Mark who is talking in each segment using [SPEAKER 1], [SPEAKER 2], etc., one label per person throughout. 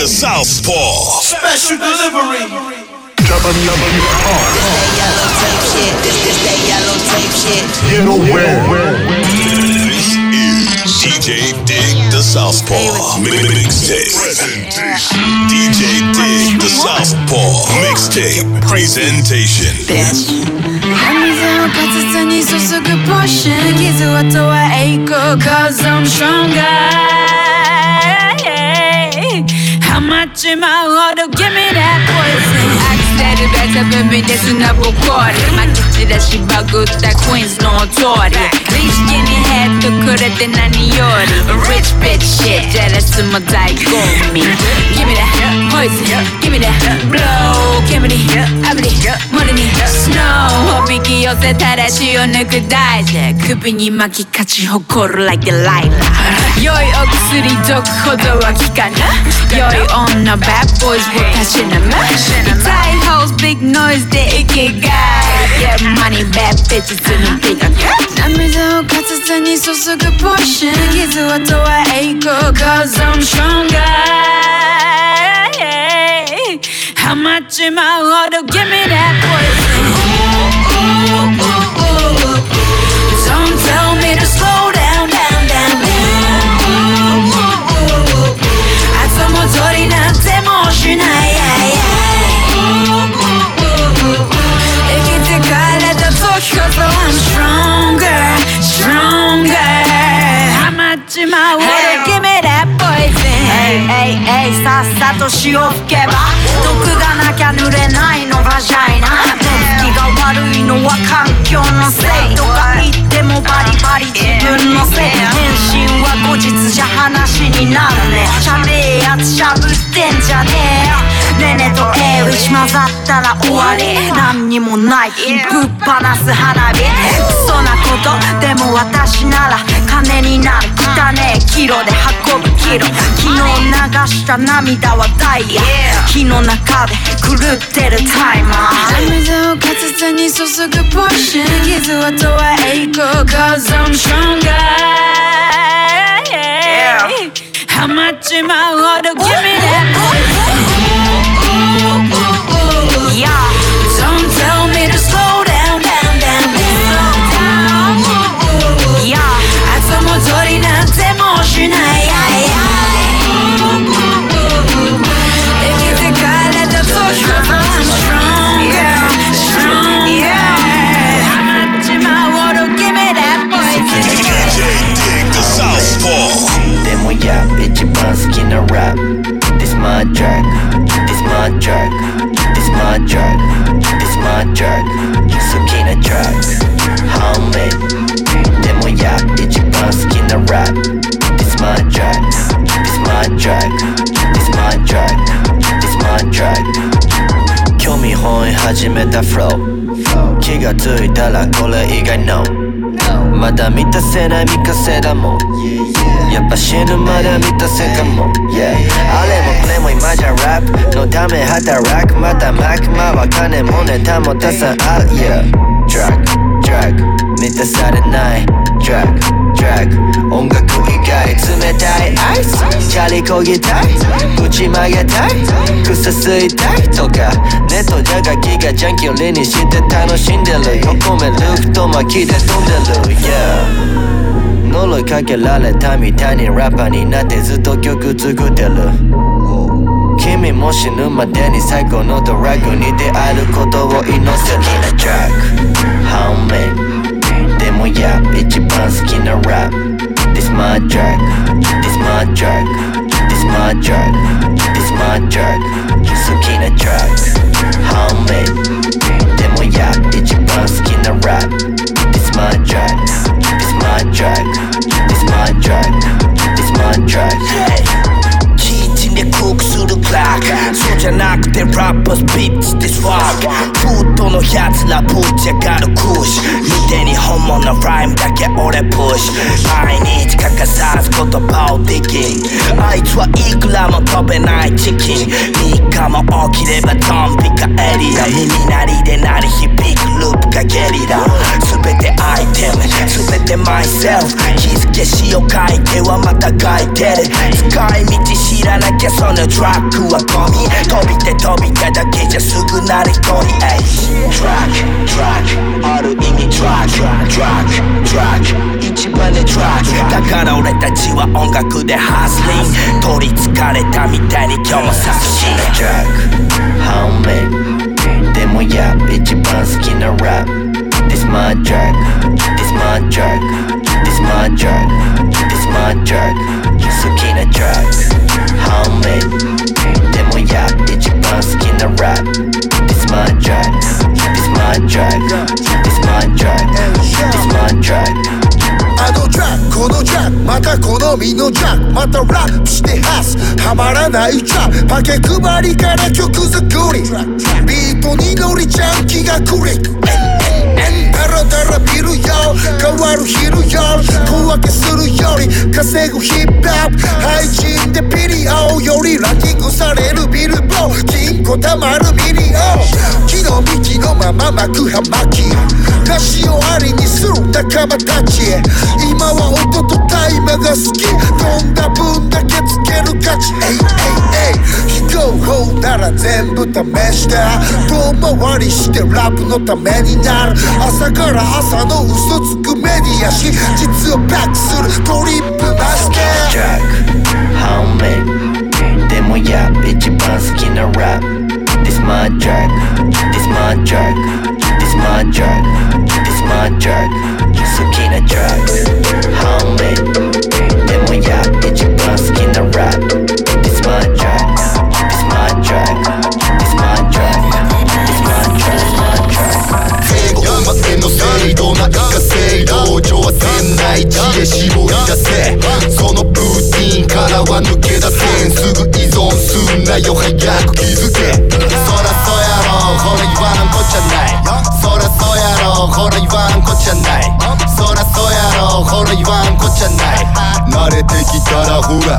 [SPEAKER 1] DJ Dig the Southpaw.
[SPEAKER 2] Special delivery.
[SPEAKER 3] Yellow tape shit. This this that yellow tape shit.
[SPEAKER 1] This is DJ Dig the Southpaw. Mixtape. Presentation. DJ Dig the Southpaw. Mixtape. Presentation.
[SPEAKER 4] 水を片手に注ぐポッシュ傷跡は栄光 Cause I'm stronger How much am I ought to give me that poison アクセルベタブミで砂ぼこりまき散らしバグった Queens の通りリーチキにヘッドくれて何より Rich bitch shit ジェラスも大ゴミ Give me that poison Give me that blow. 煙炙り森に Snow. おびき寄せたら血を抜く大事首に巻き勝ち誇る Like the light 良いお薬毒ほどは効かぬ良い女 Bad boys をたしなむ痛い hoes big noise で生きがい Get money bad bitches のビガ涙を片手に注ぐポッシュ傷跡は栄光 Cause I'm stronger How much am I ought to give me that poison Don't tell me to slow down, down, down, down いつも通りなんてもうしない How much am I worth? Give me that poison
[SPEAKER 5] えい。えいさっさと潮吹けば。毒がなきゃ濡れないのバジャイナ。目つきが悪いのは環境のせいとか言ってもバリバリ自分のせい。返信は後日じゃ話になるねしゃべえやつしゃぶってんじゃねえ。よねねと A 打ち混ざったら終わり。何にもない。ぶっ放す花火。クソなことでも私なら金になる。汚ねえキロで運ぶキロ。昨日流した涙はダイヤ。火の中で狂ってるタイマー。
[SPEAKER 4] 涙を片手に注ぐポッシュ傷跡は栄光。Cause I'm stronger How much am I ought to give me that
[SPEAKER 5] Yeah
[SPEAKER 6] 番好きなラップ This my drug This my drug This my drug This my drug 好きな drug Homie でもや一番好きなラップ This my drug This my drug This my drug This my drug 興味本位始めた flow 気がついたらこれ以外 no まだ満たせない未完成だもん。やっぱ死ぬまで満たせかも、yeah、あれもプレイも今じゃラップのため働く。またマクマは金もネタもたさんある Yeah Drug Drug 満たされない。音楽以外冷たいアイスチャリこぎたい。打ち曲げたい。草吸いたいとか。ネットじゃがきがジャンキーを例にして楽しんでる。横目ルフト巻きで飛んでる。Yeah 呪いかけられたみたいにラッパーになってずっと曲作ってる。君も死ぬまでに最高のドラッグに出会えることを祈ってる。好きなトラック Homie でもや一番好きなラップ This my drug This my drug This my drug This my drug 好きなトラック Homie でもや一番好きなラップ This my drug This my drug This my drug This my drug ークするクラックそうじゃなくてラッパスピッツってスワークフードのやつらぶち上がるクッシュ。見てに本物ライムだけ俺プッシュ毎日欠かさず言葉をディギン。あいつはいくらも飛べないチキン。3日も起きればドンピカエリア。耳鳴りで鳴り響くループがゲリラ。全てアイテム。全てマイセルフ気づけ詩を書いてはまた書いてる使い道知らなきゃそのトラックはゴミ飛びて飛びてだけじゃすぐなりこにエイトラックトラックある意味トラックトラックトラック一番でトラックだから俺たちは音楽でハスリン取りつかれたみたいに今日も作詞トラックハウメでもや一番好きなラップ This my drug, this my drug, this my drug, this my drug 好きな drug Homie でもや一番好きなラップ This my drug, this my drug, this my drug, this my drug
[SPEAKER 7] あのジャックこのジャックまた好みのジャック。またラップしてハスはまらないジャック。パケ配りから曲作り。ビートに乗りジャンキーがクリック。ダラダラ見るよ変わる昼よ小分けするより稼ぐヒップホップ配信でピリオよりランキングされるビルボー金庫たまるミリオ木の幹のまま巻く葉巻歌詞をありにする仲間たち今は音とタイマが好き飛んだ分だけつける価値エイエイエイ非合法なら全部試して遠回りしてラップのためになる。朝から朝の嘘つくメディアし実をバックするトリップマスケ。
[SPEAKER 6] Drug Homie でもや一番好きなラップ This my drug This my drug This my drug This my drug 好きな drug Homie でもや一番好きなラップ
[SPEAKER 8] ない知恵絞り出せそのルーティンからは抜け出せん。すぐ依存すんなよ。早く気づけ。そらそやろほら言わんこっちゃない。そらそやろほら言わんこっちゃない。そらそやろほら言わんこっちゃない。慣れてきたらほら。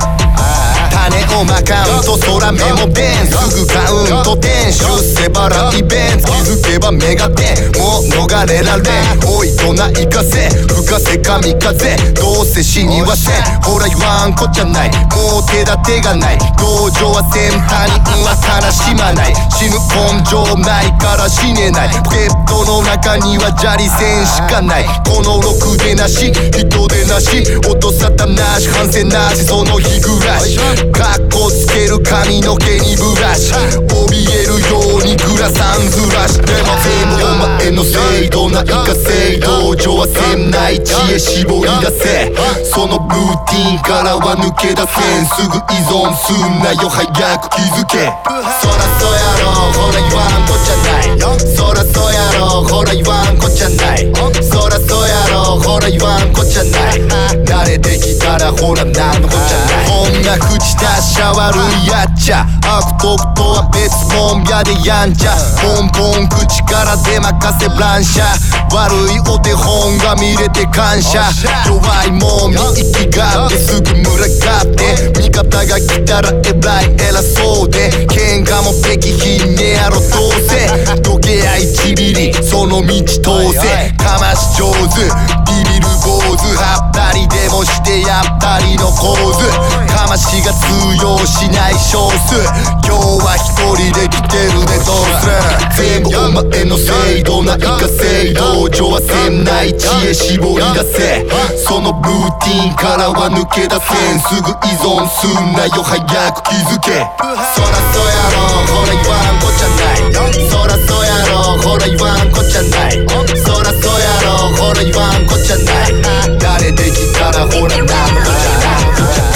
[SPEAKER 8] 種をまかんと空メモペンすぐカウント点出世払いベンツ気づけば目が点もう逃れられん。おいとないかせ吹かせ神風。どうせ死にはせん。ほら言わんこっちゃない。もう手立てがない。道場は先端に運は悲しまない。死ぬ根性ないから死ねない。ポケットの中には砂利線しかない。このろくでなし人でなし。音沙汰なし。反省なし。その日暮らし。かっこつける髪の毛にブラシ。怯えるようにグラサンずらしても全部お前のせいどないかせい道場はせんない知恵絞り出せ。そのルーティンからは抜け出せ。んすぐ依存すんなよ。早く気づけ。そらそやろほら言わんこっちゃない。そらそやろほら言わんこっちゃない。そらそやろほら言わんこっちゃない。慣れてきたらほらなんのこっちゃない。こんな口出しゃ悪いやっちゃ。悪徳とは別もんやでやんちゃ。ポンポン口から出まかせ乱射。悪いお手本が見れて感謝。弱いもんに息がってすぐ群がって味方が来たらえらい偉そうで。喧嘩もできひんねやろどうせ。どけや1ミリその道通せ。かまし上手。ビビる坊主はったりでもしてやったりの構図かましが通用しない少数。今日は一人で来てるねどうする？全部お前のせいどないかせい。道場はせんない知恵絞り出せ。そのルーティンからは抜け出せん。すぐ依存すんなよ早く気づけ。そらそやろほら言わんこっちゃない。そらそやろほら言わんこっちゃない。ら言わんこっちゃない。慣れてきたらほらなんのこ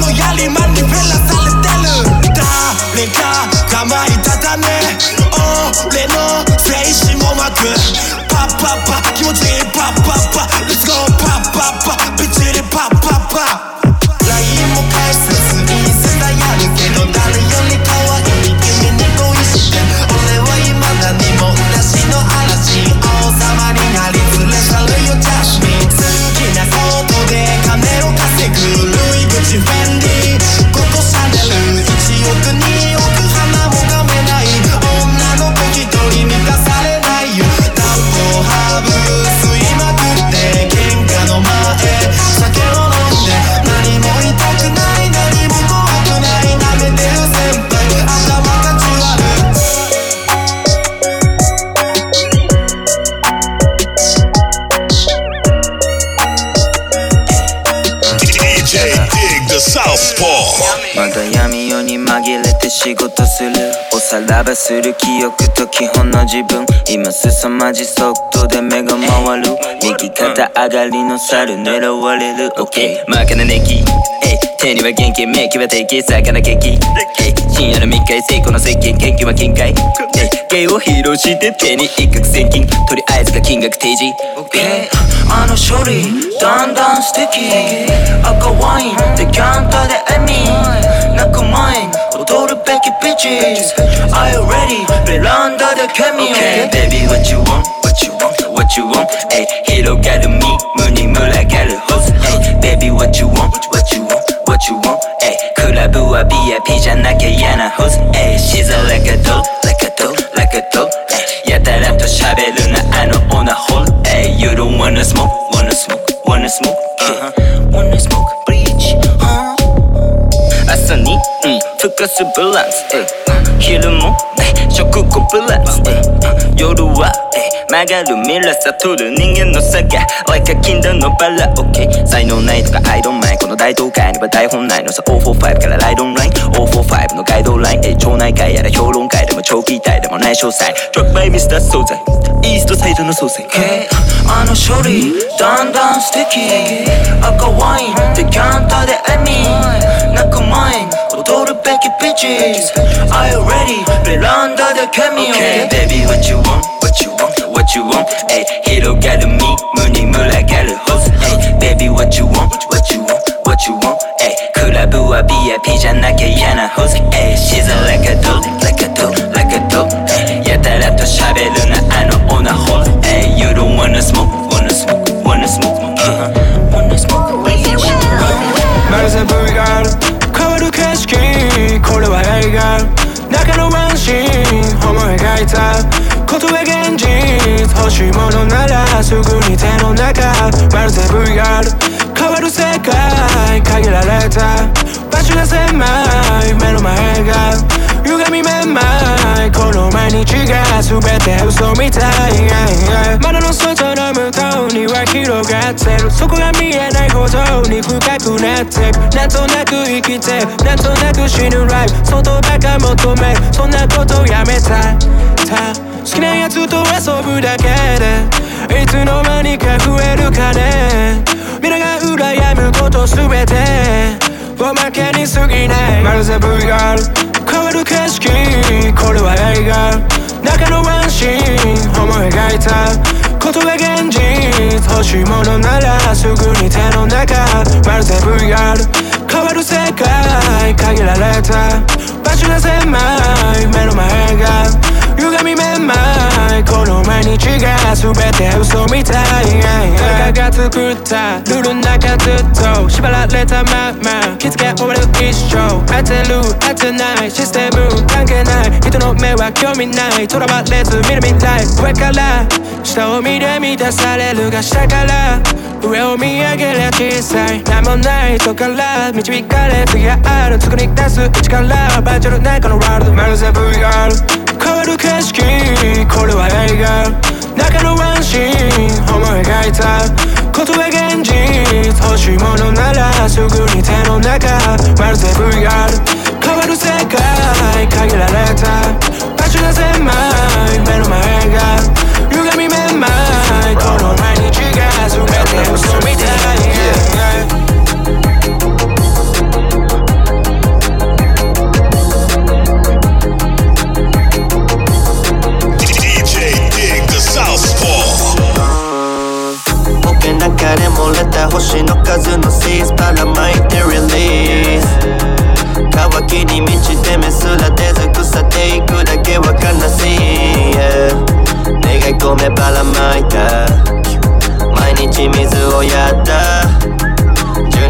[SPEAKER 9] 一
[SPEAKER 10] 番のやさ
[SPEAKER 11] らばする記憶と基本の自分。今凄まじ速度で目が回る。右肩上がりの猿狙われる。OK 負けなネキ手には元気メキは敵魚ケーキ深夜の密会成功の接近。研究は金塊芸を披露して手に一攫千金。とりあえずが金額提示。OK あの処理だんだん素敵。赤ワインでキャンターでエミ。泣く前に踊るべきビッチ Are you ready? ベランダでケミオ Okay baby what you want? What you want? What you want? え広がる身胸に群がるホスえ Baby what you want? What you want? What you want? えクラブは VIP じゃなきゃ嫌なホスえ She's a like a doll Like a doll Like a doll えやたらと喋るなあのオナホルえ You don't wanna smoke Wanna smoke Wanna smoke uh-huh. Wanna smoke Bleach huh? 朝に、うん、ふかすブランス、え昼も、食後ブランス、え夜は、え曲がるミラー悟る人間の差が Like a 禁断のバラ OK 才能ないとか I don't mind. この大東海には台本ないのさ。045からライドンライン。045のガイドライン。え町内会やら評論会でも長期隊でもない詳細 Drug by Mr. 惣菜イーストサイドの総裁 Hey あの処理だんだん素敵。赤ワインでキャンターでエミ。泣く前に踊るべきビッチ Are you ready? ベランダでケミオ Okay baby what you want? What you want? What you want? え広がる身胸に群がるホスえ Baby what you want? What you want? What you want? えクラブは VIP じゃなきゃ嫌なホスえ She's a like a doll Like a doll Like a doll えやたらと喋るなあのオナホルえ You don't wanna smoke Wanna smoke Wanna smoke uh-huh. Wanna
[SPEAKER 12] いた。ことは現実。欲しいものならすぐに手の中。マルセブリガール変わる世界。限られた。場所が狭い。目の前が。歪みめまいこの毎日が全て嘘みたい。窓の外の向こうには広がってる。そこが見えないほどに深くなってなんとなく生きてなんとなく死ぬライフ。外ばか求め。そんなことやめた。た。好きなやつと遊ぶだけでいつの間にか増える金皆が羨むことすべておまけに過ぎない。マルゼブガール変わる景色これは映画。中のワンシーン思い描いた。ことが現実欲しいものならすぐに手の中。マルゼブガール変わる世界限られた。場所が狭い目の前が。歪みめまいこの毎日が全て嘘みたい誰かが作ったルールの中ずっと縛られたまま気づけ終わる一生当てる当てないシステム関係ない人の目は興味ないとらわれず見る未来上から下を見て満たされるが下から上を見上げりゃ小さい何もないとから導かれ次がある作り出す一からバーチャルなこのワールドマルゼブガール変わる景色これは映画
[SPEAKER 13] 中のワ
[SPEAKER 12] ンシーン思い。描いた言葉
[SPEAKER 13] 現実欲しいものならすぐに手の中。まるで VR 変わる世界。限られた場所が狭い目の前が。歪みめまいこの毎日が全てをみたい、
[SPEAKER 6] 中で漏れた星の数のシーズばらまいてリリース。乾きに満ちて目すら出ず腐っていくだけは悲しい、yeah、願い込めばらまいた。毎日水をやった。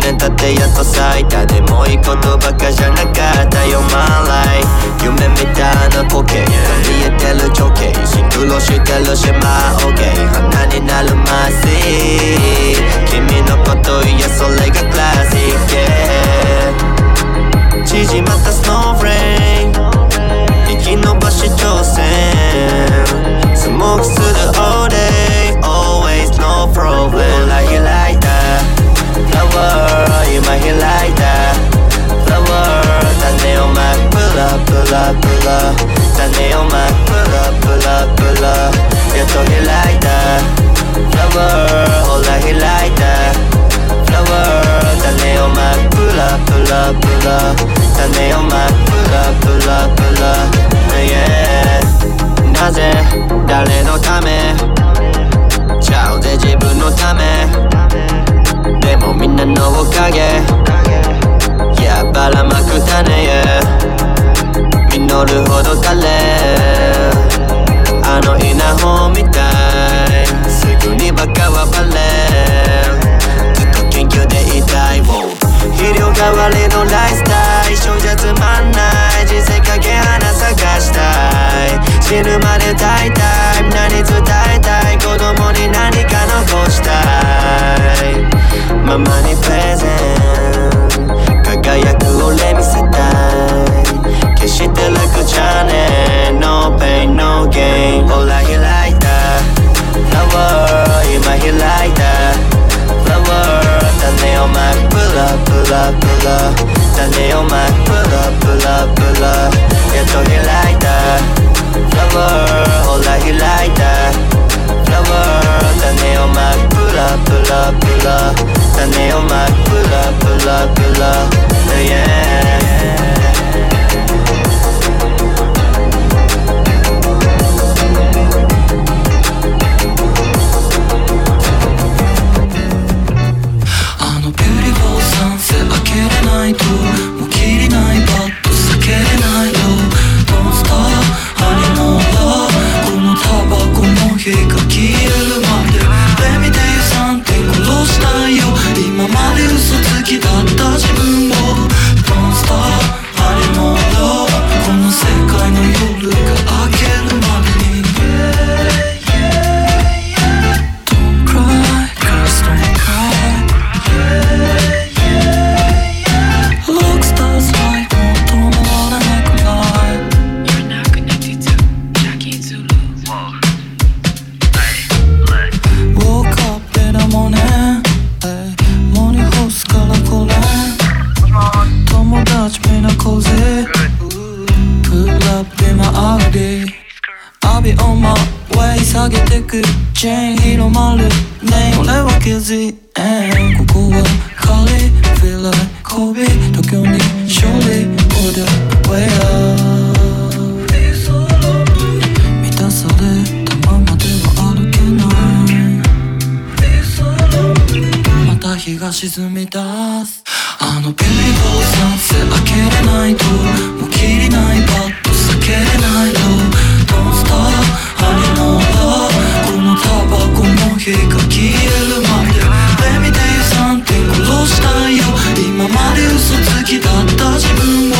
[SPEAKER 6] 年経ってやっと咲いたでもいいことばかじゃなかったよ My life 夢みたいな光景見えてる情景シンクロしてる島 OK 花になるマシ君のこと言えそれがクラシック、yeah、縮まったスノーフレーム生き延ばし挑戦スモークする all day always no problem ライライター Flower 今開いた Flower 種をまくプラプラプラ種をまくプラプラプラやっと開いた Flower ほら開いた Flower 種をまくプラプラプラ種をまくプラプラプラ Yeah なぜ誰のためちゃうぜ自分のためでもみんなのおかげ。いやばらまく種や実るほど垂れ。あの稲穂みたい。すぐにバカはバレ。ずっと研究でいたい肥料代わりのライスタイル。一緒じゃつまんない。人生かけ花探したい。死ぬまで大体何伝えたい。子供に何か残したい。ママにプレゼン輝く俺見せたい決して楽じゃねえ No pain no gain ほら開いた Flower 今開いた Flower 種をまくプラプラプラ種をまくプラプラプラやっと開いた Flower ほら開いた Flower 種をまくプラプラプラねをまくプラブラブラ。Yeah
[SPEAKER 14] あのビューティフォーサンセ開けれないと。だった自分広まるねえ俺は気づいてここはカリフィライコビ東京に勝利 On the way up 満たされたままでは歩けないまた日が沈み出すあのビューティフルサンセ開けれないともう切りないバット避けれないよ Don't stop ありのだこのタバコの火が消えるまで。Let me tell you something 殺したいよ。今まで嘘つきだった自分を。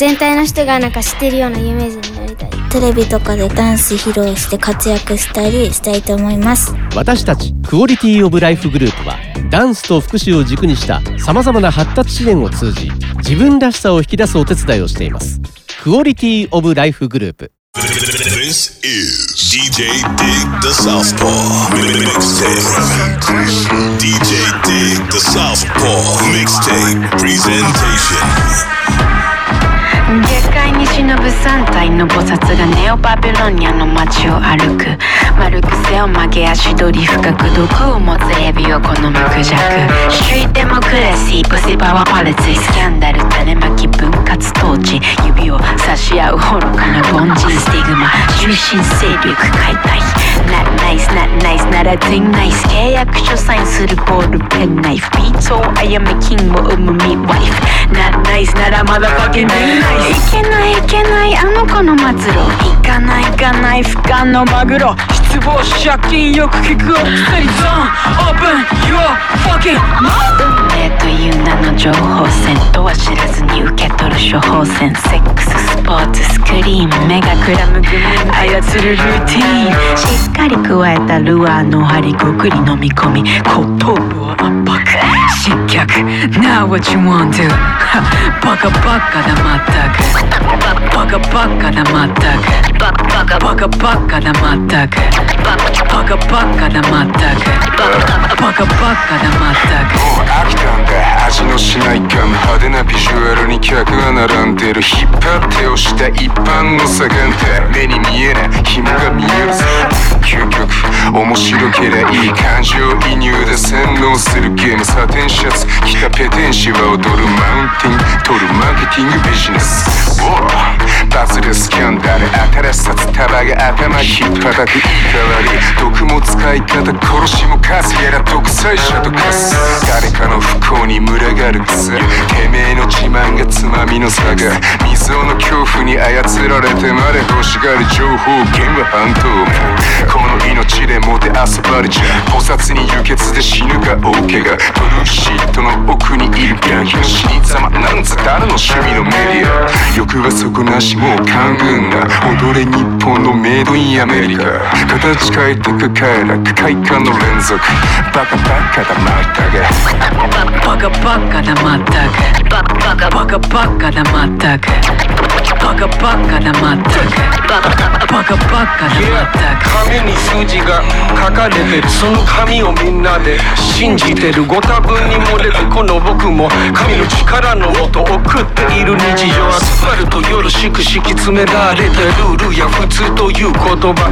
[SPEAKER 15] 全体の人がなんか知ってるような有名人になりたい
[SPEAKER 16] テレビとかでダンス披露して活躍したりしたいと思います
[SPEAKER 17] 私たちクオリティオブライフグループはダンスと福祉を軸にしたさまざまな発達支援を通じ自分らしさを引き出すお手伝いをしていますクオリティオブライフグループ
[SPEAKER 1] This is DJ Dig the Southpaw Mixtape. DJ Dig the Southpaw Mixtape Presentation.
[SPEAKER 18] 下界に忍ぶ3体の菩薩がネオバビロニアの街を歩く。丸く背を曲げ足取り深く毒を持つエビを好むクジャク。シュイデモクラシープシパワーパレツィスキャンダル種まき分割統治指を差し合う愚かな凡人スティグマ。中心勢力解体。ナ,ナイスナ,イスなら全ナイス契約書サインするボールペンナイフビーツをあやめ金を生むミワイフナ,ナイスならまだバケンナイスいけないいけないあの子の末路いかないいかない不可のマグロ失望借金よく聞くお二人ゾーンオープン YOUR FUCKING MOUTH. 運命という名の情報戦とは知らずに受け取る処方箋。セックススポーツスクリーン目がくらむグミ操るルーティー。ンしっかり加えたルアーの針ごくり飲み込み。後頭部を圧迫失脚。Now what you want to バカバカだまったく。バカバカだまったく。バカバカだまったく。バカバカだまったく。バカバカだまったく。
[SPEAKER 19] もう飽きたんだ味のしないガム派手なビジュアルに客が並んでる。引っ張って押した一般の左眼って。目に見えない紐が見えるぜ。究極面白けりゃいい感情移入で洗脳するゲーム。サテンシャツ。着たペテンシは踊るマウンティン取るマーケティングビジネス。バズるスキャンダル。新しさつ束が頭。引っ叩くいい代わり。毒も使い方殺しも数やら独裁者と化す。誰かの不幸に群がる草。てめえの自慢がつまみの差が溝の恐怖に操られてまで欲しがる情報源は半透明。この命でもて遊ばれちゃう。菩薩に輸血で死ぬか大怪我。ブルーシートの奥にいるガンヒの死に様なんつ誰の趣味のメディア。欲は底なしもう官軍が踊れ日本のメイドインアメリカ。形変えてく快楽快感の連続。バカバカだまったが。
[SPEAKER 18] バカバカバカバカだまったく。バカバカだまったく。バカバカバカだまったく。
[SPEAKER 20] 紙に数字が書かれてるその紙をみんなで信じてるご多分に漏れてこの僕も神の力のもと送っている日常アスファルト夜しく敷き詰められたルールや普通という言葉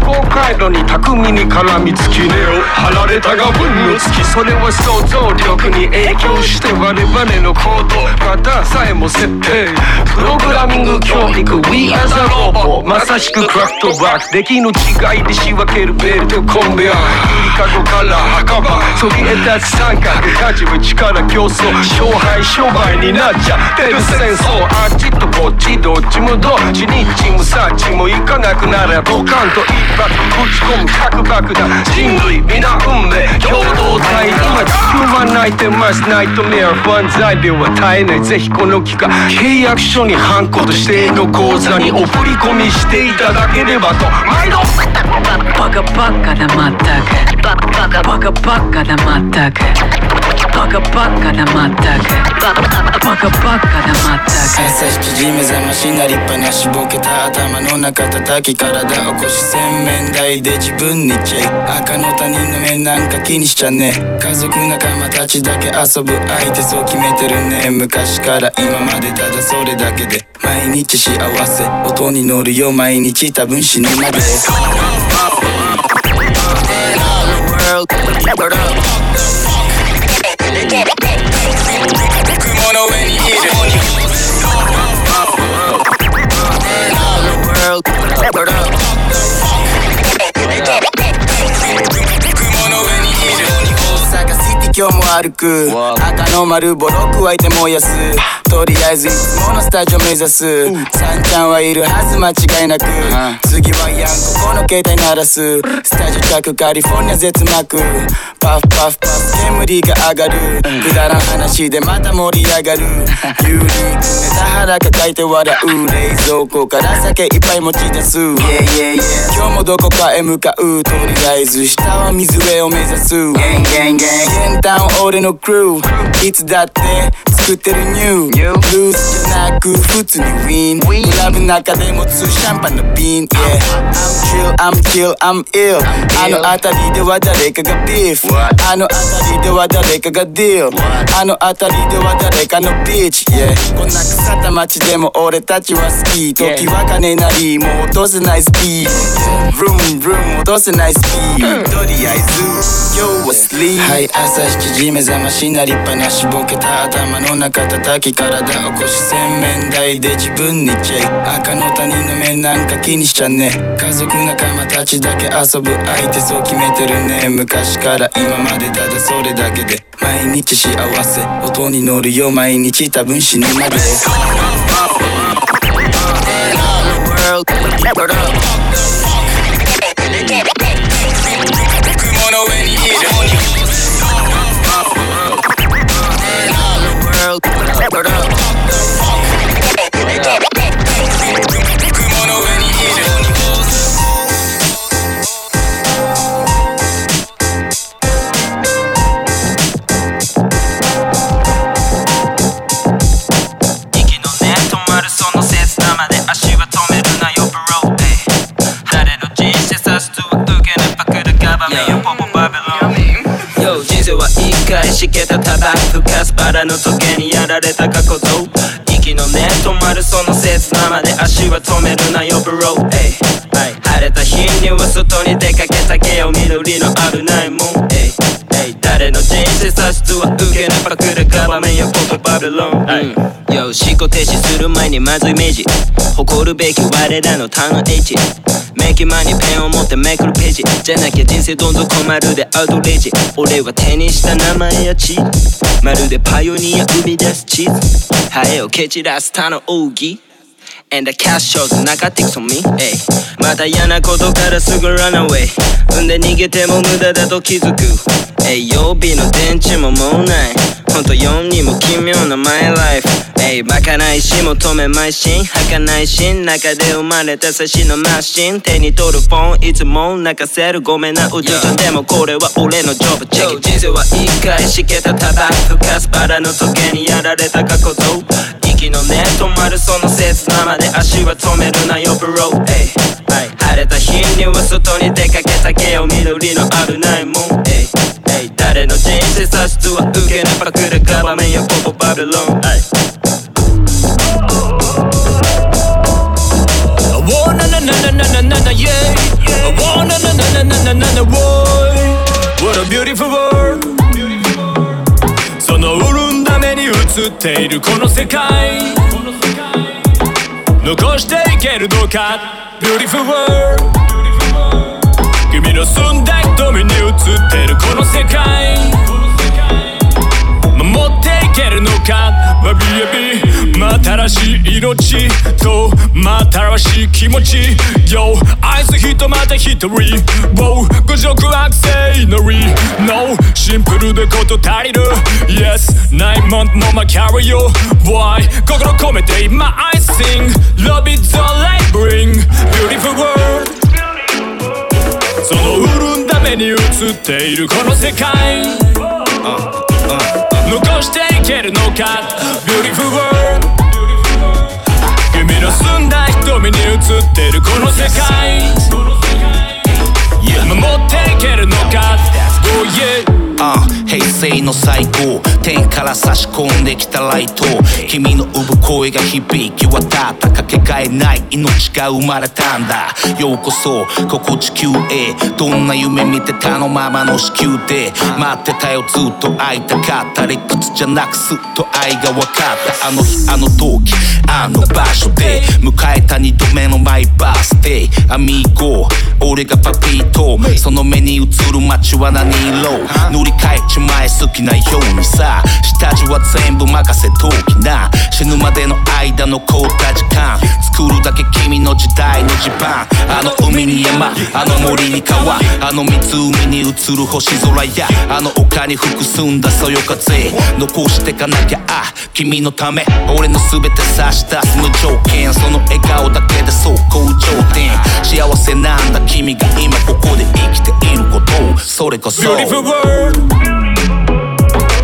[SPEAKER 20] 思考回路に巧みに絡みつき根を張られたが分のつきそれは想像力に影響して我々の行動パターンさえも設定。プログラミング教育。We as a robot まさしくクラフトバック。出来の違いで仕分ける。ベルトコンベア。ゆりかごから墓場。そびえ立つ三角。価値は力競争。勝敗商売になっちゃってる戦争。あっちとこっち。どっちもどっちにチもさっちも行かなくならドカンと一発ぶち込む核爆弾。人類皆運命。共同体。今地球は泣いてます。ナイトメア。不安材料はえないぜひこの機会。契約書にハンコと指定の口座にお振り込みしていただければと。毎度。
[SPEAKER 18] バカバカだまったく。バカバカバカだまったく。バカバカだまったくバカバカバカだまったく
[SPEAKER 21] 朝7時目覚ましなりっぱなしぼけた頭の中叩き体起こし洗面台で自分にチェイ赤の他人の目なんか気にしちゃねえ家族仲間たちだけ遊ぶ相手そう決めてるね昔から今までただそれだけで毎日幸せ音に乗るよ毎日多分死ぬまで雲雲の上にいる大阪シティ今日も歩く。赤の丸ボロ加えて燃やす。とりあえずいつものスタジオ目指す。さん。ちゃんはいるはず間違いなく。次はヤンここの携帯鳴らす。スタジオ着カリフォルニア絶幕パフパフパフ。煙が上がる。くだらん話でまた盛り上がる。ユーリークネタ腹抱えて笑う。冷蔵庫から酒いっぱい持ち出す。Yeah yeah yeah 今日もどこかへ向かう。とりあえず下は水辺を目指す。先端俺のクルー。いつだって作ってるニュー。ルースじゃなく普通にウィン。クラブ中で持つシャンパンの瓶。Yeah I'm chill I'm chill I'm ill あの辺りでは誰かがビーフあの辺りでは誰かがディーあの辺りでは誰かのビーチ。Yeah こんな腐った街でも俺たちは好き時は金なりもう落とせないスピー。ド Room room 落とせないスピー。ドとりあえず今日はスリー。はい朝7時目覚ましなりっぱなしボケた頭の中叩き体起こし洗面台で自分にチェック。赤の他人の目なんか気にしちゃね。家族仲間たちだけ遊ぶ相手そう決めてるね。昔から今までただそれだけで毎日幸せ音に乗るよ毎日多分死ぬまで。
[SPEAKER 11] バメよポポバビロン人生は一回しけたただふかすバラの時計にやられた過去と息の根止まるその刹那まで足は止めるなよブロー晴れた日には外に出かけたけよ緑のあるないもん。Ey. 人生さすとは受けねばくるガバメよポポバビロン。Yo 思考停止する前にまずイメージ。誇るべき我らの他の H メキマにペンを持ってめくるページ。じゃなきゃ人生どんどん困るでアウトレイジ。俺は手にした名前や地まるでパイオニア生み出す地図ハエを蹴散らす他の奥義 And the cash shows 中ティクソミ Ay また嫌なことからすぐ run away 産んで逃げても無駄だと気づく Ay 曜日の電池ももうない.ほんと4にも奇妙な my life Ay バカないし求めまいしん儚いしん中で生まれた差しのマシン手に取るフォンいつも泣かせるごめんな宇宙ちゃん。でもこれは俺のジョブ。チェック人生は一回しけたタバコふかすバラの時計にやられた過去と息のね止まるその切なまで足は止めるなよブロー晴れた日には外に出かけたけよ緑の危ないもん。誰の人生さすとは受けねば
[SPEAKER 13] 그래가밤에여보고바빌론아 이. 映っているこの世界残していけるどうか Beautiful world 君の住んだ瞳に映ってるこの世界いけるのか My baby またらしい命とまたらしい気持ち。Yo 愛す人また一人 Wow 五色悪性のり。No シンプルでこと足りる。Yes 9 month のまキャリオ Why? 心込めて今 I sing. Love is all I bring. Beautiful world. その潤んだ目に映っているこの世界。残していけるのか？Beautiful world. 君の澄んだ瞳に映ってるこの世界。守っていけるのか？Oh yeah
[SPEAKER 22] あ平成の最高。天から差し込んできたライト。君の産声が響き渡ったかけがえない命が生まれたんだ。ようこそここ地球へ。どんな夢見てたの？ままの子宮で。待ってたよずっと会いたかった理屈じゃなくすっと愛が分かった。あの日あの時あの場所で。迎えた二度目のマイバースデー。アミーゴ俺がパピーと。その目に映る街は何色？塗り替えちまえ好きなようにさ下地は全部任せときな。死ぬまでの間残った時間。作るだけ君の時代のジパンあの海に山あの森に川。あの湖に映る星空や。あの丘に吹く澄んだそよ風残してかなきゃあ君のため。俺の全て差し出す無条件。その笑顔だけで走行頂点幸せなんだ君が今ここで生きていることを。それこそ。
[SPEAKER 13] Beautiful world.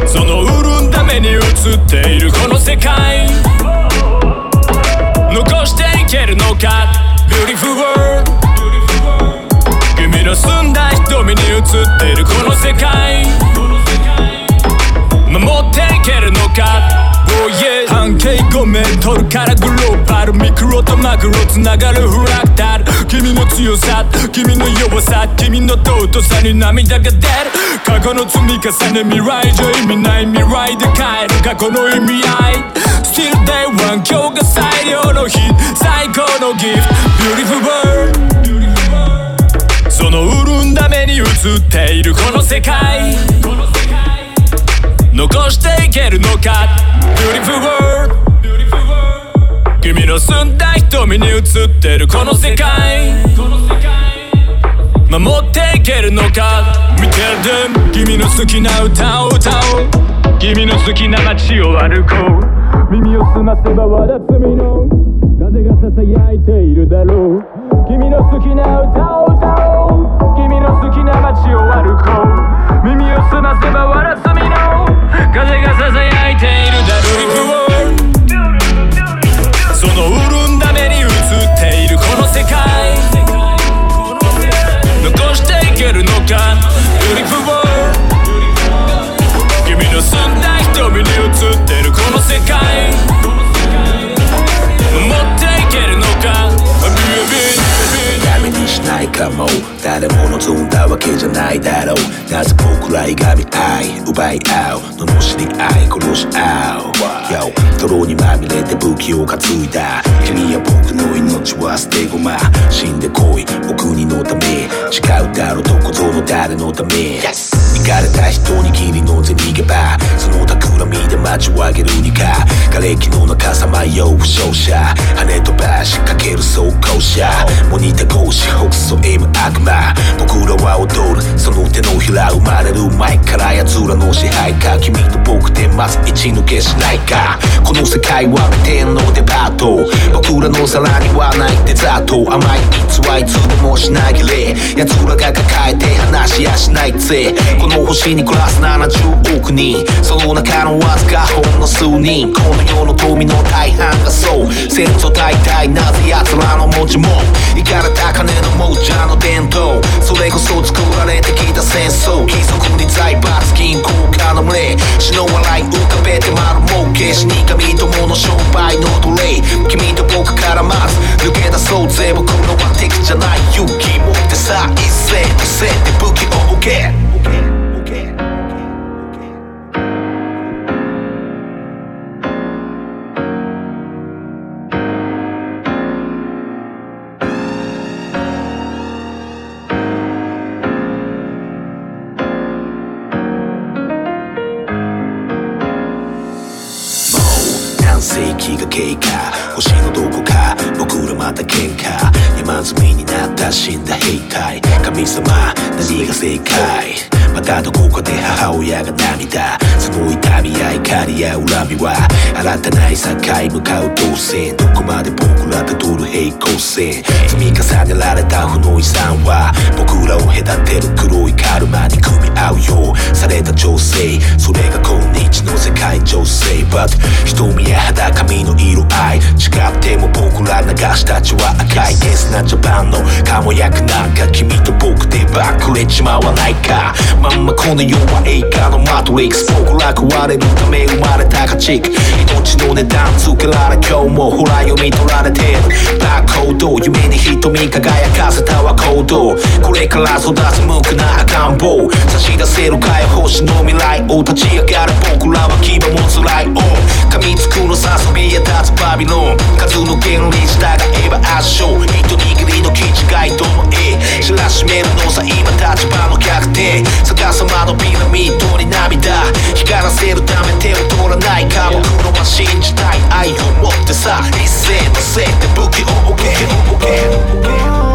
[SPEAKER 13] その潤んだ目に映っているこの世界。残していけるのか？Beautiful world 君の澄んだ瞳に映っているこの世界。守っていけるのか？Oh yeah. 半径5メートルからグローバルミクロとマクロつながるフラクタル君の強さ君の弱さ君の尊さに涙が出る。過去の積み重ね未来じゃ意味ない未来で変える過去の意味合い。Still day one 今日が最良の日。最高のギフト Beautiful world. その潤んだ目に映っているこの世界。残していけるのか？Beautiful world. 君の澄んだ瞳に映ってるこの世界。守っていけるのか？見てる？君の好きな歌を歌おう。君の好きな街を歩こう。耳を澄ませばまだ罪の風がささやいているだろう。君の好きな歌を歌おう。
[SPEAKER 23] 車モニタ手のひら生まれる前から奴らの支配か君と僕でまず一抜けしないか。この世界は天のデパート僕らの皿にはないデザート甘い逸はいつでも品切れ奴らが抱えて話しやしないぜ。この星に暮らす70億人。その中のわずかほんの数人。この世の富の大半がそう。先祖代々なぜ奴らの文字もいかれた金の亡者の伝統。それこそ作られてきた戦争貴族に財閥銀行家の群れ死の笑い浮かべて丸儲け死神ともの商売の奴隷君と僕からまず抜け出そうぜ僕のは敵じゃない勇気持ってさ一斉にせて武器を受け。何が正解またどこかで母親が涙。その痛みや怒りや恨みは新たな境へ向かう動線。どこまで僕らたどる平行線。積み重ねられた負の遺産は僕らを隔てる黒いカルマに組み合うよう。された情勢それが今日の世界情勢。But 瞳や肌髪の色合い違っても僕ら流した血は赤い。ゲスなジャパンのかも役なんか君と僕でばっくれちまわないか。まんまこの世は映画のマトリックス。僕ら壊れ認め生まれた価値命の値段つけられ今日もほら読み取られてる。バーコード夢に瞳輝かせたは行動。これから育つ無垢な赤ん坊。差し出せるかよ星の未来を立ち上がる僕らは牙もつらい。ン噛みつくのさそびえ立つバビロン。数の原理従えば圧勝。一握りの気違いともえ。知らしめるのさ今立場の逆転。逆さまのピラミッドに涙。光らせるるため手を取らないかも俺は信じたい愛を持ってさ一斉のせいで武器を置け置け
[SPEAKER 24] 置け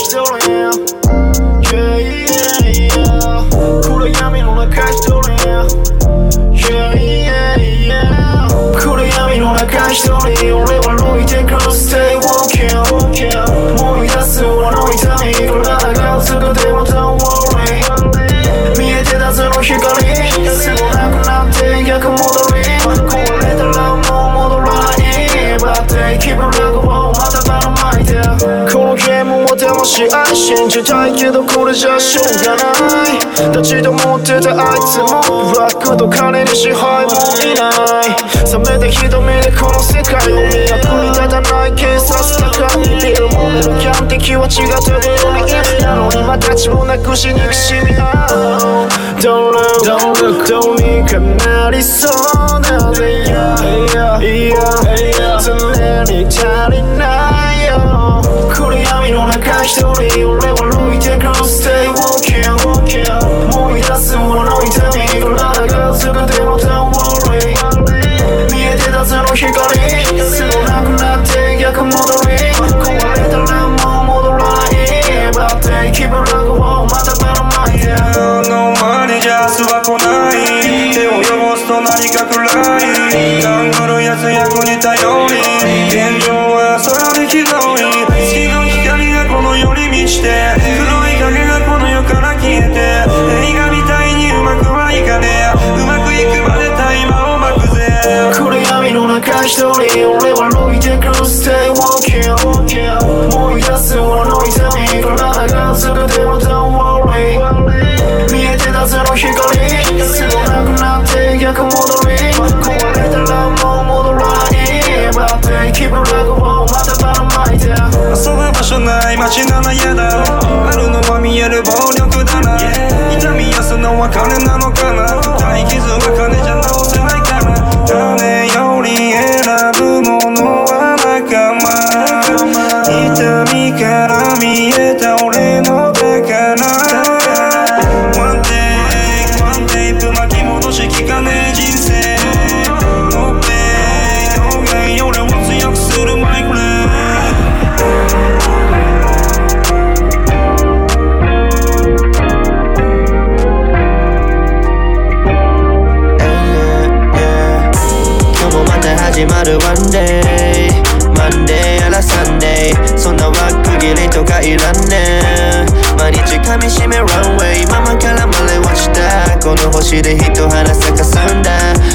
[SPEAKER 24] しておし愛信じたいけどこれじゃしょうがない立ち止まってたあいつも楽と金に支配もいない。冷めて瞳でこの世界を見役に立たない警察中にビルもめるキャン敵は違ってもいいなのに。今たちをなくし憎しみ合う Don't look, don't どうにかなりそうなんだよいや常に足りない腰で一
[SPEAKER 6] 花咲かんだ。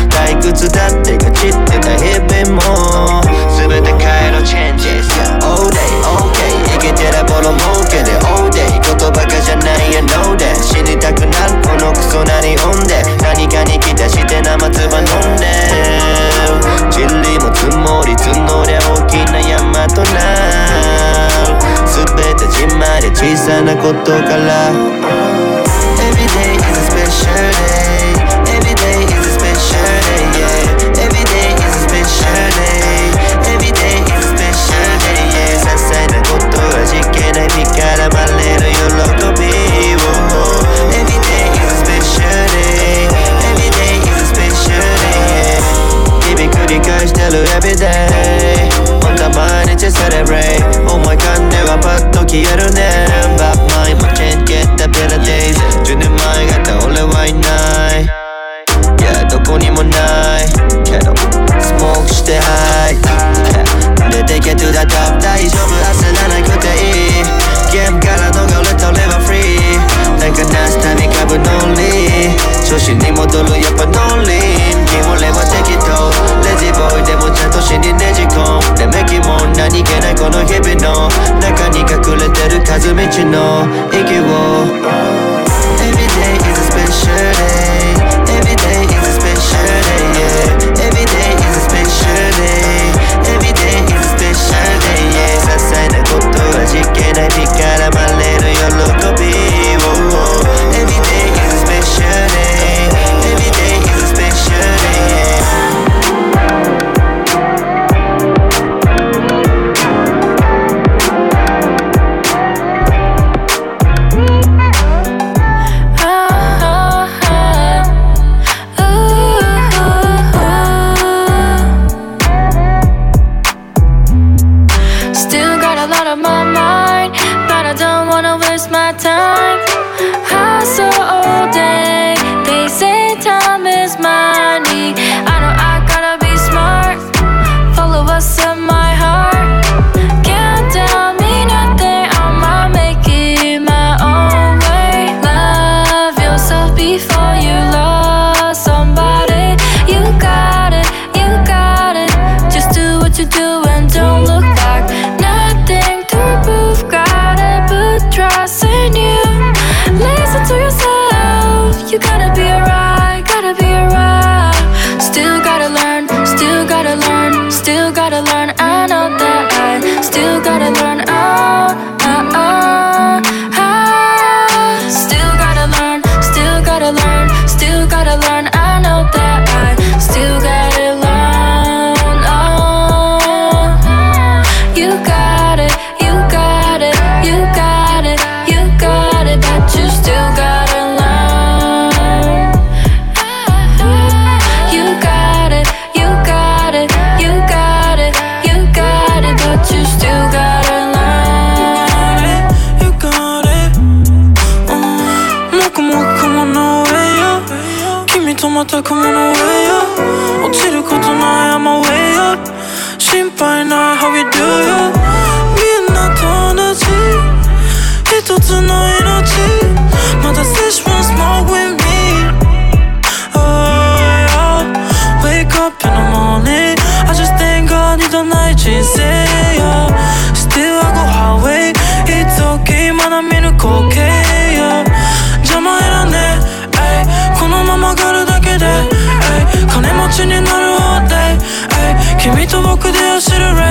[SPEAKER 6] 退屈だってガチってた日々も。全て変えろチェンジ All day OK 生きてらボロ儲けで。All day ことばかじゃないや No day 死にたくなるこのクソなにオンで。何かに期待して生唾飲んで。塵も積もり積もりゃ大きな山とな全てじまで小さなこと
[SPEAKER 25] が You gotta
[SPEAKER 14] 君とま僕で走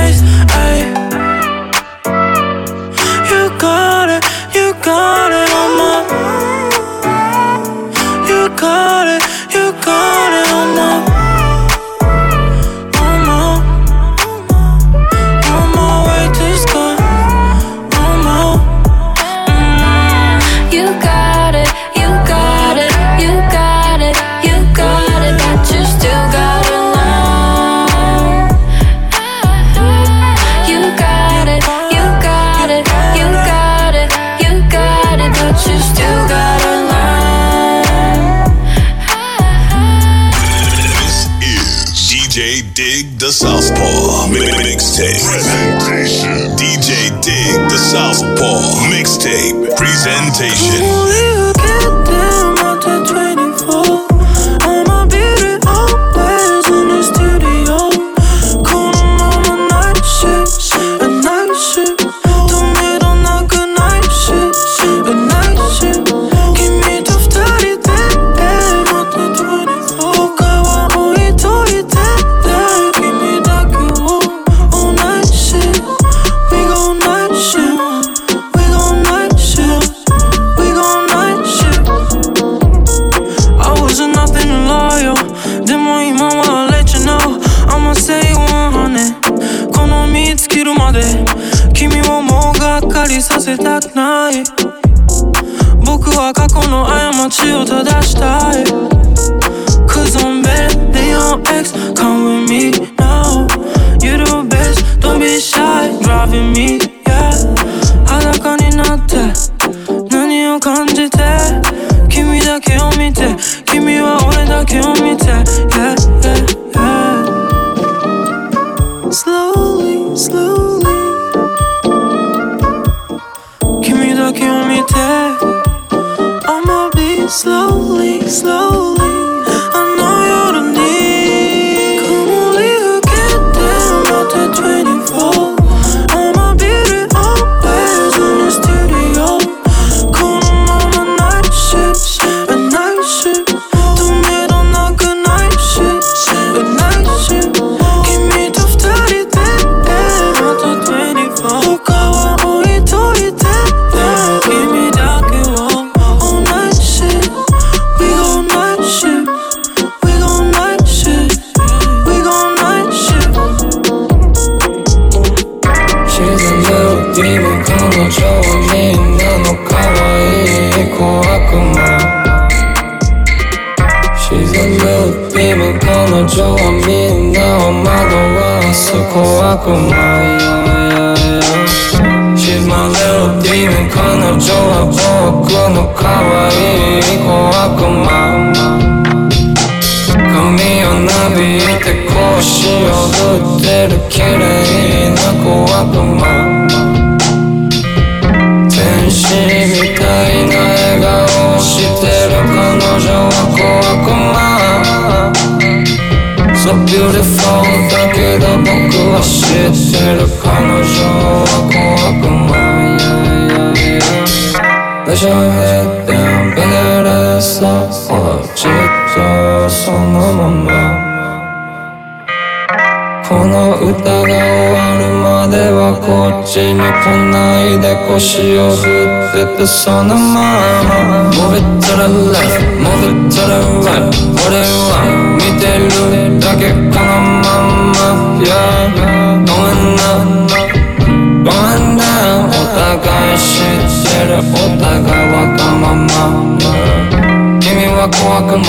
[SPEAKER 14] ちに
[SPEAKER 26] 来ないで腰を振っててそのまま Move it to the left, move it to the right 俺は見てるだけこのまま Yeah, going up, going down お互い知ってるお互いわがまま君は小悪魔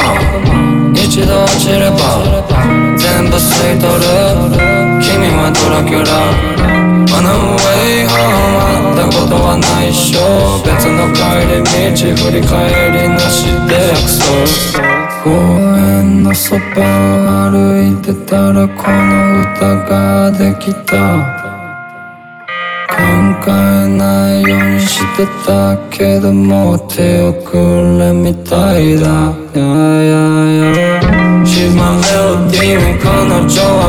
[SPEAKER 26] 一度落ちれば全部吸い取る君はドラキュラ。Way home 会ったことはないっしょ別の帰り道振り返りなしで約束公園のそばを歩いてたらこの？歌ができた考えないようにしてたけどもう手をくれみたいだ Yeah, yeah, yeah She's my melody 彼女は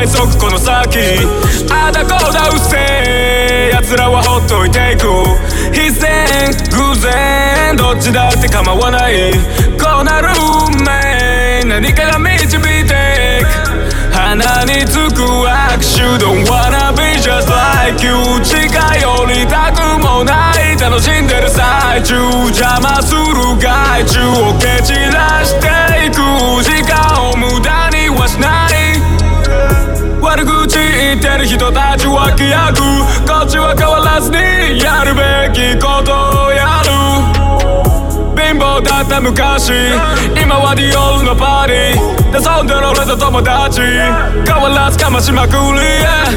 [SPEAKER 13] late 俺は急ぐこの先。あだこだうせえ奴らはほっといていく。必然偶然どっちだって構わない。こうなる運命何かが導いていく。鼻につく握手。Don't wanna be just like you 近寄りたくもない。楽しんでる最中。邪魔する害虫を蹴散らしていく。時間を無駄に言ってる人たちは規約こっちは変わらずにやるべきことをやる。貧乏だった昔今はディオールのパーティー。で遊んでる俺と友達変わらずかましまくり yeah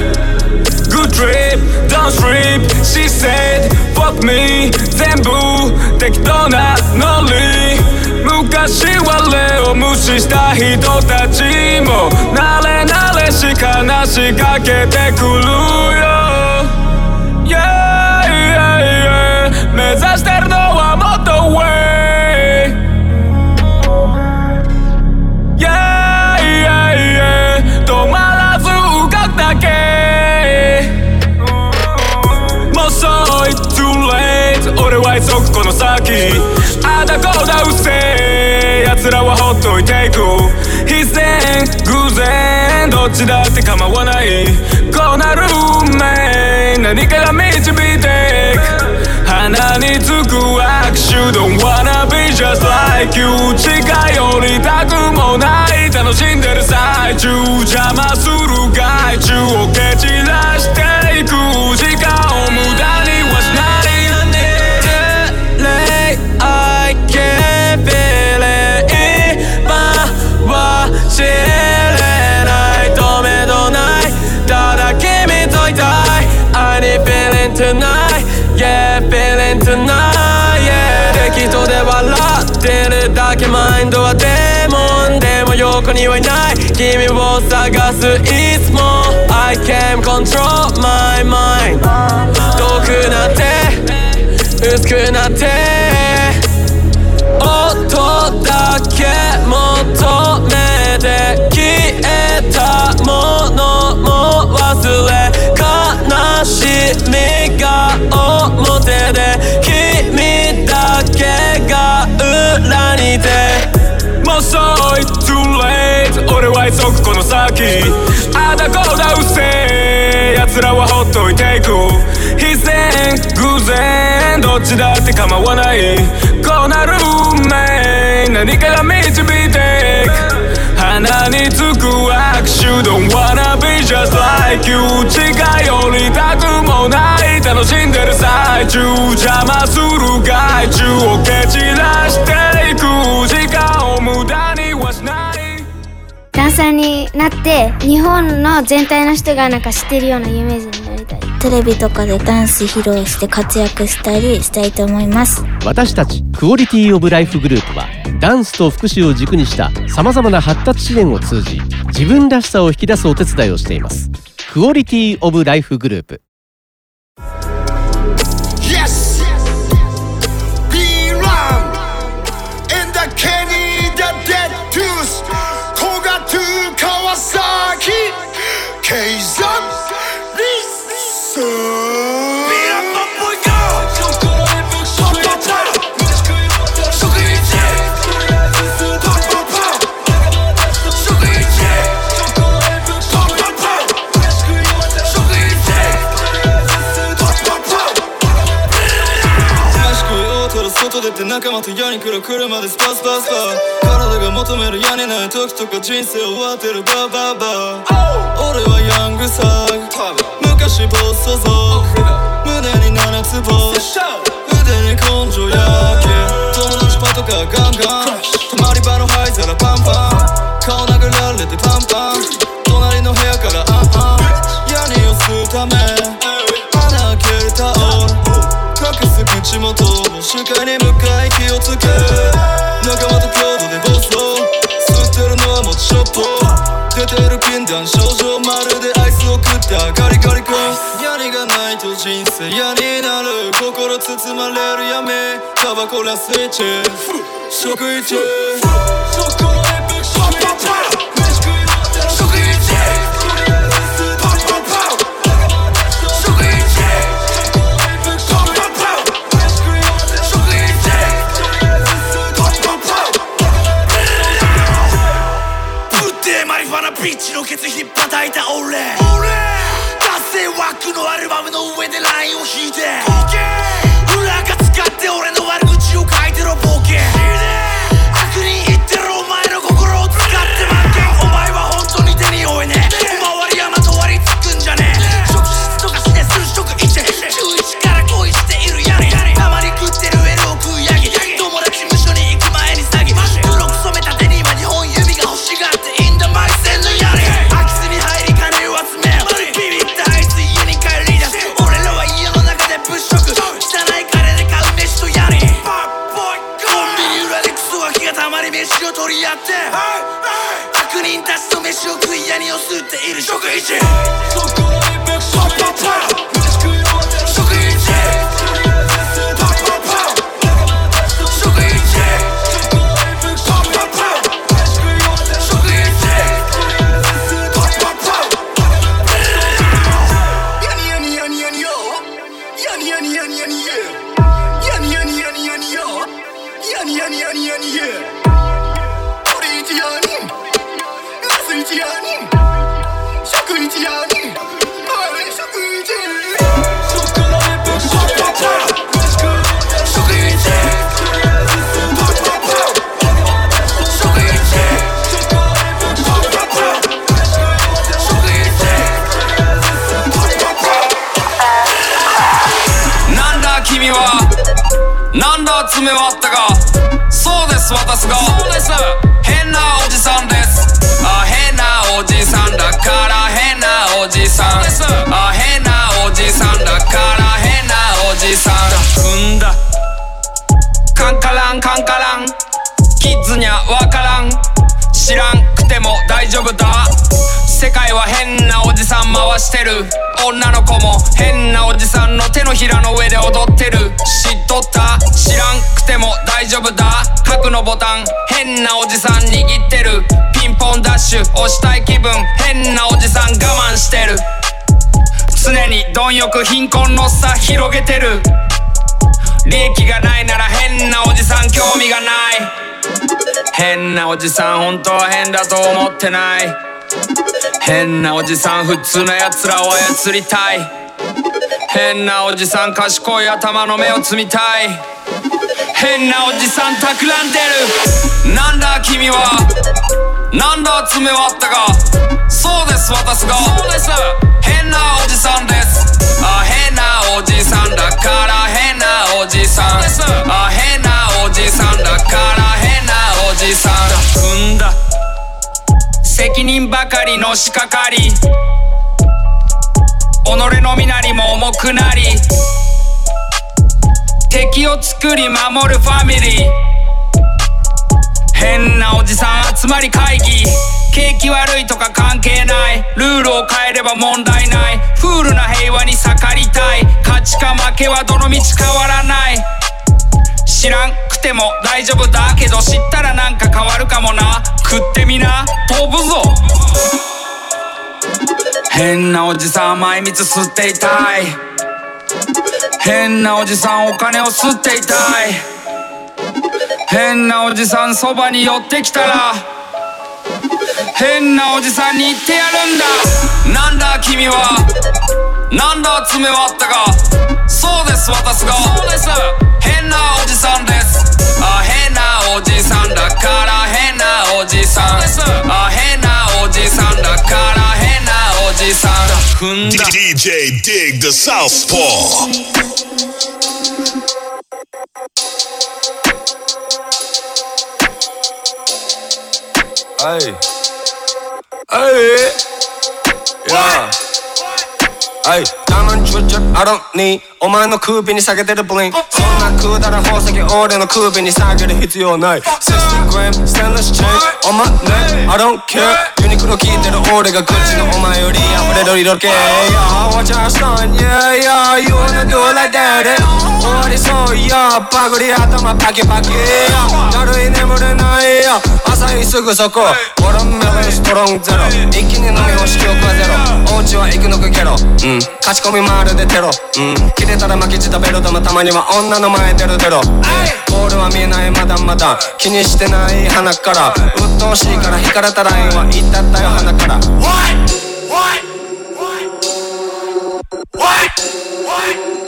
[SPEAKER 13] Good trip, don't sleep She said, fuck me 全部適当なノリ。昔は例を無視した人たちも慣れ慣れし話しかけてくるよ。Yeah, yeah, yeah 目指してるのはもっと上。Yeah, yeah, yeah 止まらず動くだけ。もう遅い too late 俺は急ぐこの先。あだこだうっせえ奴らはほっといていく。必然偶然どっちだって構わない。こうなる運命何かが導いていく。鼻につく握手。Don't wanna be just like you 近寄りたくもない。楽しんでる最中。邪魔する害虫を蹴散らしてけマインドはデーモンでも横にはいない。君を探すいつも I can control my mind 遠くなって薄くなって音だけ求めて消えたものも忘れ悲しみが表でにいてもう遅い too late 俺は急ぐこの先。あだこだうせえ。奴
[SPEAKER 27] 奴らはほっといていく。必然偶然どっちだって構わない。こうなる運命何かが導いていく。鼻につく握手。Don't wanna be just like you 近寄りたくもない。楽しんでる最中邪魔する害虫を蹴散らしていく。時間を無駄にはしない。
[SPEAKER 15] ダンサーになって日本の全体の人がなんか知ってるような有名人になりたい。
[SPEAKER 28] テレビとかでダンス披露して活躍したりしたいと思います。
[SPEAKER 7] 私たちクオリティオブライフグループはダンスと福祉を軸にしたさまざまな発達支援を通じ自分らしさを引き出すお手伝いをしています。クオリティオブライフグループ。
[SPEAKER 29] 仲間と矢に来る車でスパスパスパ体が求める矢にない時とか人生終わってる。バーバーバー。俺はヤングサグ昔ボスト族胸に七つ星。腕に根性やけ。友達パトカーガンガン。泊まり場の灰皿パンパン。顔殴られてパンパン元を視界に向かい気をつけ仲間と共同で暴走吸ってるのはもちショット出てる禁断症状まるでアイスを食ったガリガリ君槍がないと人生嫌になる。心包まれる闇タバコラスイッチ。食一
[SPEAKER 30] ぶケツひっぱたいた俺。俺。達成枠のアルバムの上でラインを引いて。取り合って。悪人たちと飯を食い屋にを吸っている食一食
[SPEAKER 27] なんだ爪はあったか。そうです私が。そうです。変なおじさんですあ変なおじさん。だから変なおじさんあ変なおじさんだから変なおじさん。踏んだ。カンカランカンカラン。キッズにゃわからん。知らんくても大丈夫だ。世界は変なおじさん回してる。女の子も変なおじさんの手のひらの上で踊ってる。知っとった？大丈夫だ？核のボタン。変なおじさん握ってる。ピンポンダッシュ押したい気分。変なおじさん我慢してる。常に貪欲貧困の差広げてる。利益がないなら変なおじさん興味がない。変なおじさん本当は変だと思ってない。変なおじさん普通のやつらを操りたい。変なおじさん賢い頭の目を摘みたい。変なおじさん企んでる。なんだ君は。なんだ爪はあったか。そうです私が。そうです変なおじさんです。あ変なおじさんだから変なおじさん。あ変なおじさんだから変なおじさん。踏んだ。責任ばかりのしかかり。己の身なりも重くなり敵を作り守るファミリー。変なおじさん集まり会議。景気悪いとか関係ない。ルールを変えれば問題ない。クールな平和に盛りたい。勝ちか負けはどの道変わらない。知らんくても大丈夫だけど知ったらなんか変わるかもな。食ってみな。飛ぶぞ変なおじさん甘い蜜吸っていたい。変なおじさんお金を吸っていたい。変なおじさんそばに寄ってきたら変なおじさんに言ってやるんだ。なんだ君はなんだ爪はあったか。そうです私が。そうです。変なおじさんです。あ変なおじさんだから変なおじさん。あ変さん踏んだ
[SPEAKER 1] DJ Dig the Southpaw.
[SPEAKER 20] Hey. Hey. Yeah. Hey. ダイヤモンドチュッチュ I don't need. お前の首に下げてるブリンそんなくだら宝石俺の首に下げる必要ない。60g ステンレスチェーン on my neck. I don't care. ユニクロ聞いてる俺が口のお前より溢れる色気。Yeah watch our son Yeah yeah you wanna do it like that eh? 終わりそうやパグリ頭パキパキ。だるい眠れないよ。朝日すぐそこ。俺のメロンストロングゼロ。一気に飲み干し記憶はゼロ。お家は行くのかゲロ。うん。勝ち込みまるでテロ。うん。切れたら巻き舌ベロでもたまには女の前出る出ろボールは見えないまだまだ。気にしてない鼻から。鬱陶しいから引かれたラインは言ったったよ鼻から。
[SPEAKER 31] Duplicate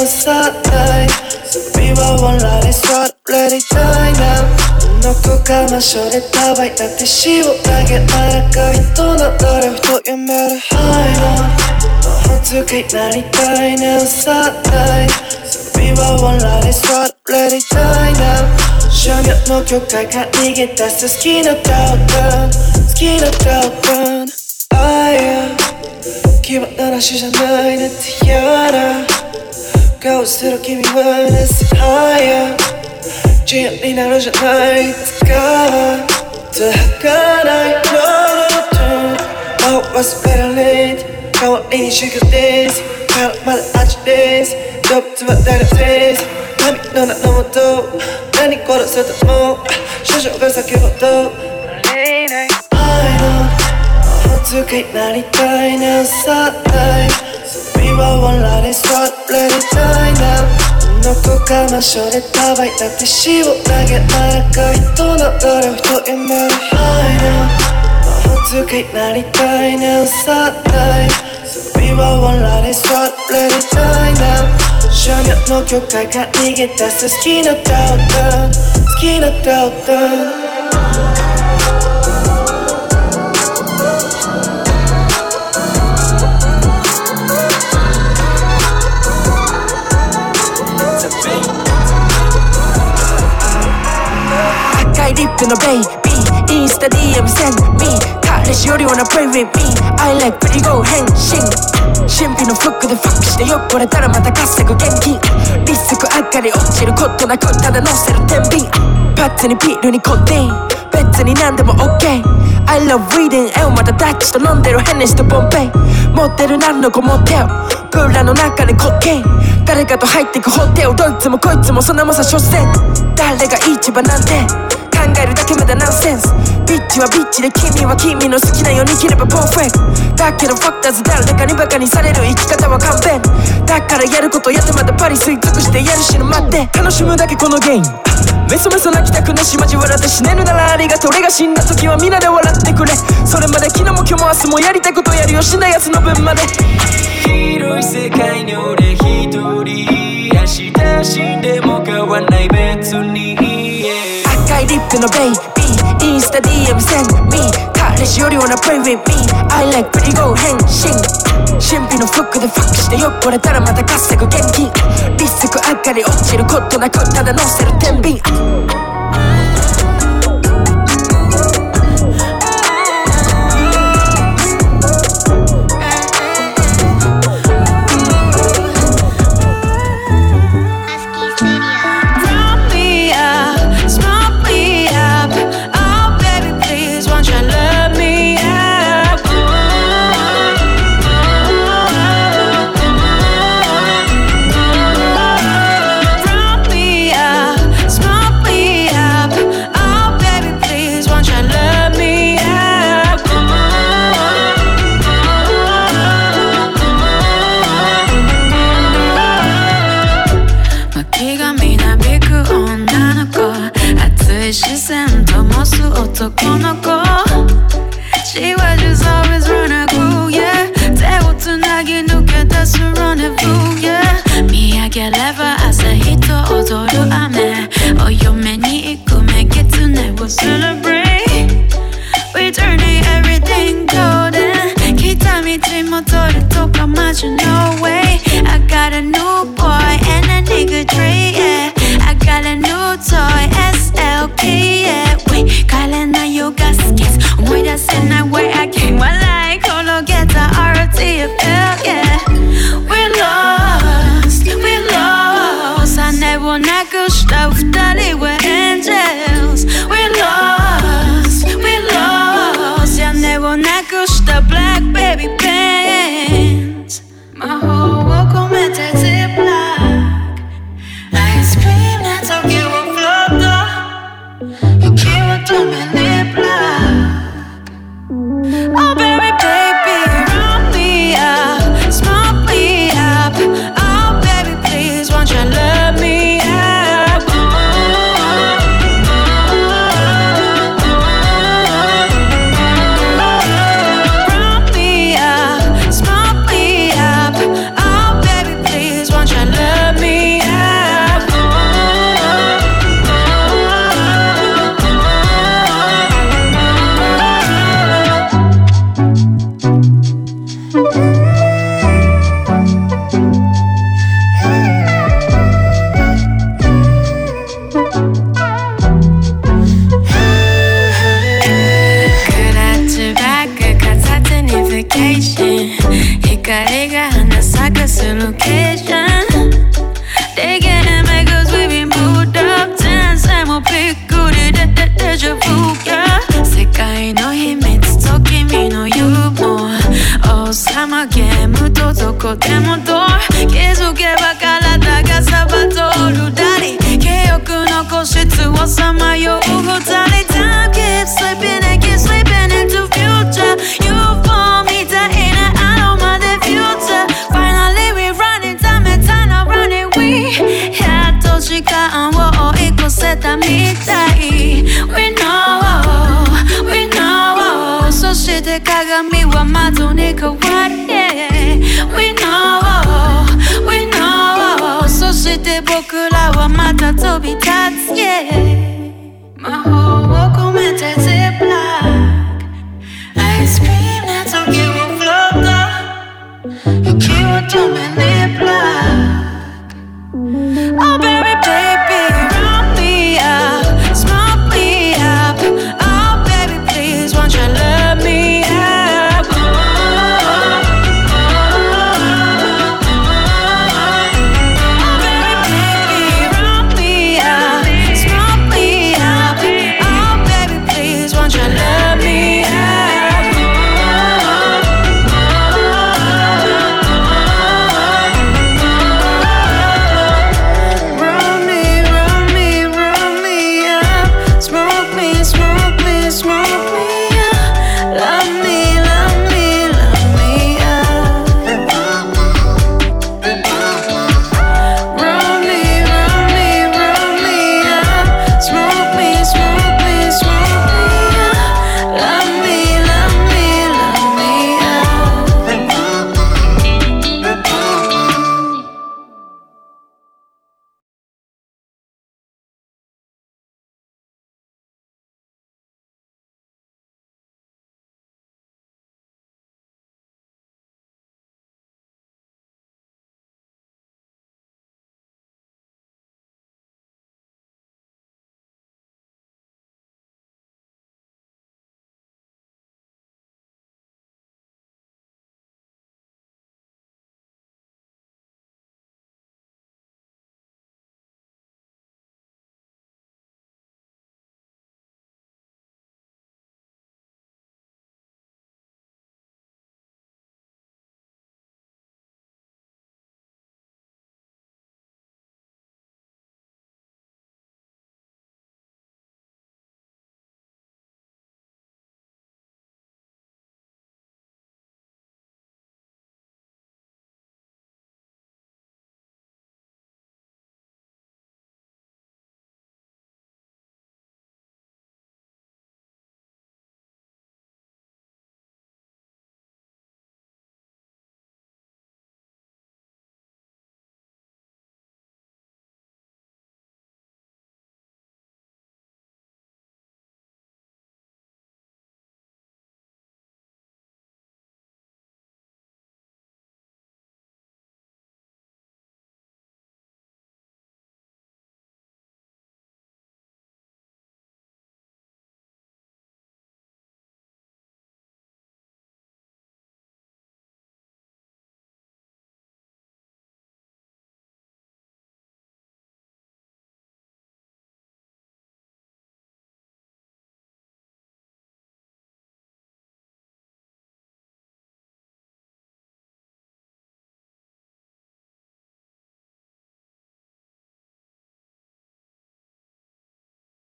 [SPEAKER 31] さない首はワンラリストレディたいなどこかましょでタバイなティッシュを投げ赤い人の誰をと読める I know Duplicate なりたいねさない首はワンラリストレディたいな商業の境界から逃げ出す好きなタオル好きなタオル I am 決まった話じゃないねってやら顔してる君はねせはや自由になるじゃないつかと儚ない No no no 忘れられん代わりに修行ですからまだ味です動物は誰です神の名のもと何殺せても少女が先ほど I know つかになりたいねさない首はワンラリストレディたいなどこかましょでタバイなティッシュを投げ赤い人の誰をと読める I know つかになりたいねさない首はワンラリストレディたいな
[SPEAKER 9] 少女の教会から逃げ出す好きなドッグ好きなドッグ赤いリップのベイビーインスタ DM send me. 彼氏より wanna play with me. I like pretty go 変身神秘のフックでファックして酔っ払ったらまた稼ぐ現金リスク上がり落ちることなくただ乗せる天秤パッツにビールにコティン別に何でも OK. I love reading 絵をまたダッチと飲んでるヘネシとポンペイ持ってる何の子持ってよプーラの中でコッケイン誰かと入ってくホテルどいつもこいつもそんなもさ所詮誰が一番なんてえるだけまだナンセンス。ビッチはビッチで君は君の好きなように生きればパーフェクトだけどファクターズ誰かにバカにされる生き方は勘弁だからやることやってまたパリ吸い尽くしてやる死ぬ待って。楽しむだけこのゲーム。メソメソ泣きたくなし交わらって死ねるならありがとう俺が死んだ時は皆で笑ってくれ。それまで昨日も今日も明日もやりたいことやるよ死んだやつの分まで。
[SPEAKER 13] 広い世界に俺一人。明日死んでも変わんない別に、
[SPEAKER 9] リップのベイビー。インスタ DM send me 彼氏より wanna play with me I like pretty go 変身神秘のフックでファックして酔っ払ったらまた稼ぐ現金リスク上がり落ちることなくただ乗せる天秤。